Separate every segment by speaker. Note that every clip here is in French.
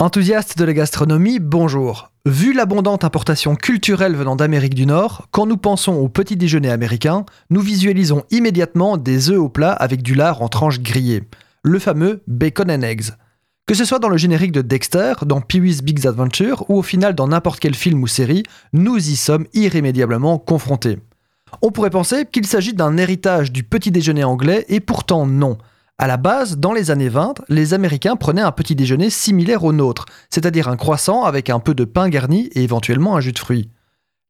Speaker 1: Enthousiaste de la gastronomie, bonjour. Vu l'abondante importation culturelle venant d'Amérique du Nord, quand nous pensons au petit déjeuner américain, nous visualisons immédiatement des œufs au plat avec du lard en tranches grillées, le fameux bacon and eggs. Que ce soit dans le générique de Dexter, dans Pee-wee's Big Adventure ou au final dans n'importe quel film ou série, nous y sommes irrémédiablement confrontés. On pourrait penser qu'il s'agit d'un héritage du petit déjeuner anglais et pourtant non. À la base, dans les années 20, les Américains prenaient un petit déjeuner similaire au nôtre, c'est-à-dire un croissant avec un peu de pain garni et éventuellement un jus de fruits.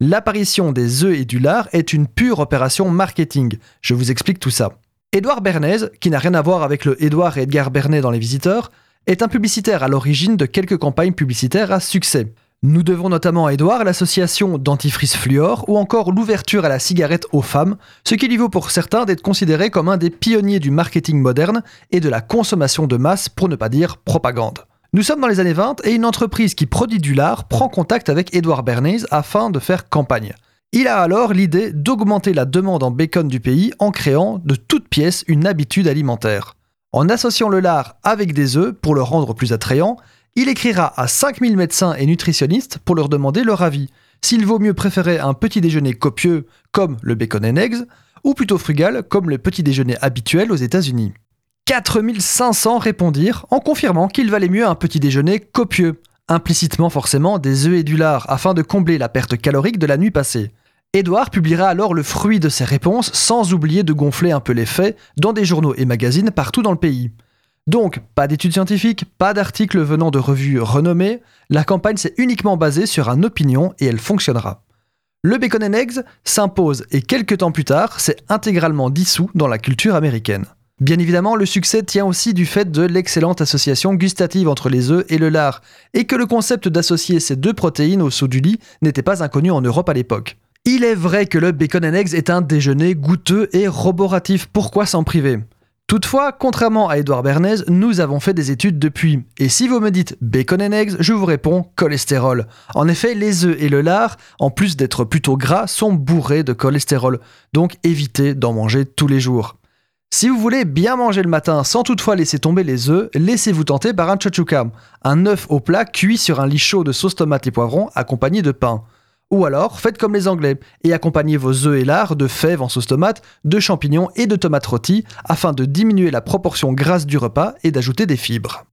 Speaker 1: L'apparition des œufs et du lard est une pure opération marketing. Je vous explique tout ça. Édouard Bernays, qui n'a rien à voir avec le Édouard et Edgar Bernet dans Les Visiteurs, est un publicitaire à l'origine de quelques campagnes publicitaires à succès. Nous devons notamment à Edouard l'association dentifrice fluor ou encore l'ouverture à la cigarette aux femmes, ce qui lui vaut pour certains d'être considéré comme un des pionniers du marketing moderne et de la consommation de masse pour ne pas dire propagande. Nous sommes dans les années 20 et une entreprise qui produit du lard prend contact avec Edouard Bernays afin de faire campagne. Il a alors l'idée d'augmenter la demande en bacon du pays en créant de toutes pièces une habitude alimentaire. En associant le lard avec des œufs pour le rendre plus attrayant, il écrira à 5000 médecins et nutritionnistes pour leur demander leur avis. S'il vaut mieux préférer un petit déjeuner copieux comme le bacon and eggs, ou plutôt frugal comme le petit déjeuner habituel aux États-Unis. 4500 répondirent en confirmant qu'il valait mieux un petit déjeuner copieux, implicitement forcément des œufs et du lard, afin de combler la perte calorique de la nuit passée. Édouard publiera alors le fruit de ses réponses sans oublier de gonfler un peu les faits dans des journaux et magazines partout dans le pays. Donc, pas d'études scientifiques, pas d'articles venant de revues renommées, la campagne s'est uniquement basée sur un opinion et elle fonctionnera. Le bacon and eggs s'impose et quelques temps plus tard, c'est intégralement dissous dans la culture américaine. Bien évidemment, le succès tient aussi du fait de l'excellente association gustative entre les œufs et le lard, et que le concept d'associer ces deux protéines au saut du lit n'était pas inconnu en Europe à l'époque. Il est vrai que le bacon and eggs est un déjeuner goûteux et roboratif, pourquoi s'en priver? Toutefois, contrairement à Edouard Bernays, nous avons fait des études depuis. Et si vous me dites bacon and eggs, je vous réponds cholestérol. En effet, les œufs et le lard, en plus d'être plutôt gras, sont bourrés de cholestérol. Donc évitez d'en manger tous les jours. Si vous voulez bien manger le matin sans toutefois laisser tomber les œufs, laissez-vous tenter par un chachuka, un œuf au plat cuit sur un lit chaud de sauce tomate et poivron accompagné de pain. Ou alors, faites comme les Anglais et accompagnez vos œufs et lard de fèves en sauce tomate, de champignons et de tomates rôties afin de diminuer la proportion grasse du repas et d'ajouter des fibres.